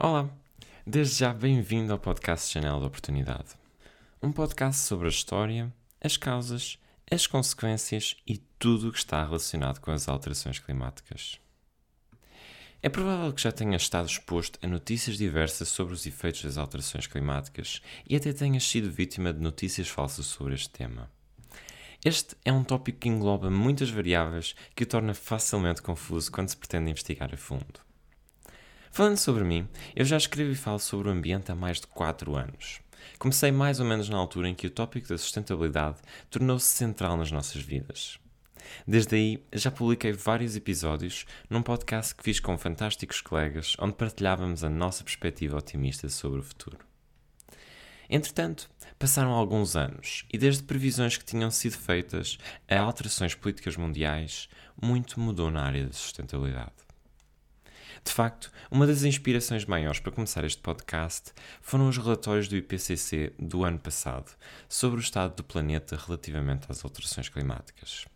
Olá, desde já bem-vindo ao podcast Janela da Oportunidade. Um podcast sobre a história, as causas, as consequências e tudo o que está relacionado com as alterações climáticas. É provável que já tenha estado exposto a notícias diversas sobre os efeitos das alterações climáticas e até tenhas sido vítima de notícias falsas sobre este tema. Este é um tópico que engloba muitas variáveis que o torna facilmente confuso quando se pretende investigar a fundo. Falando sobre mim, eu já escrevo e falo sobre o ambiente há mais de 4 anos. Comecei mais ou menos na altura em que o tópico da sustentabilidade tornou-se central nas nossas vidas. Desde aí, já publiquei vários episódios num podcast que fiz com fantásticos colegas, onde partilhávamos a nossa perspectiva otimista sobre o futuro. Entretanto, passaram alguns anos e, desde previsões que tinham sido feitas a alterações políticas mundiais, muito mudou na área da sustentabilidade. De facto, uma das inspirações maiores para começar este podcast foram os relatórios do IPCC do ano passado sobre o estado do planeta relativamente às alterações climáticas.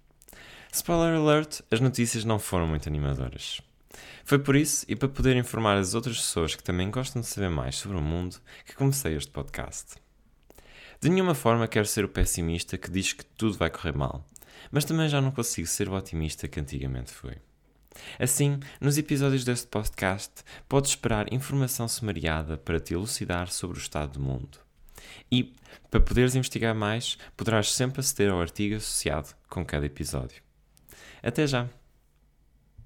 Spoiler alert: as notícias não foram muito animadoras. Foi por isso e para poder informar as outras pessoas que também gostam de saber mais sobre o mundo que comecei este podcast. De nenhuma forma quero ser o pessimista que diz que tudo vai correr mal, mas também já não consigo ser o otimista que antigamente fui. Assim, nos episódios deste podcast, podes esperar informação sumariada para te elucidar sobre o estado do mundo. E, para poderes investigar mais, poderás sempre aceder ao artigo associado com cada episódio. Até já!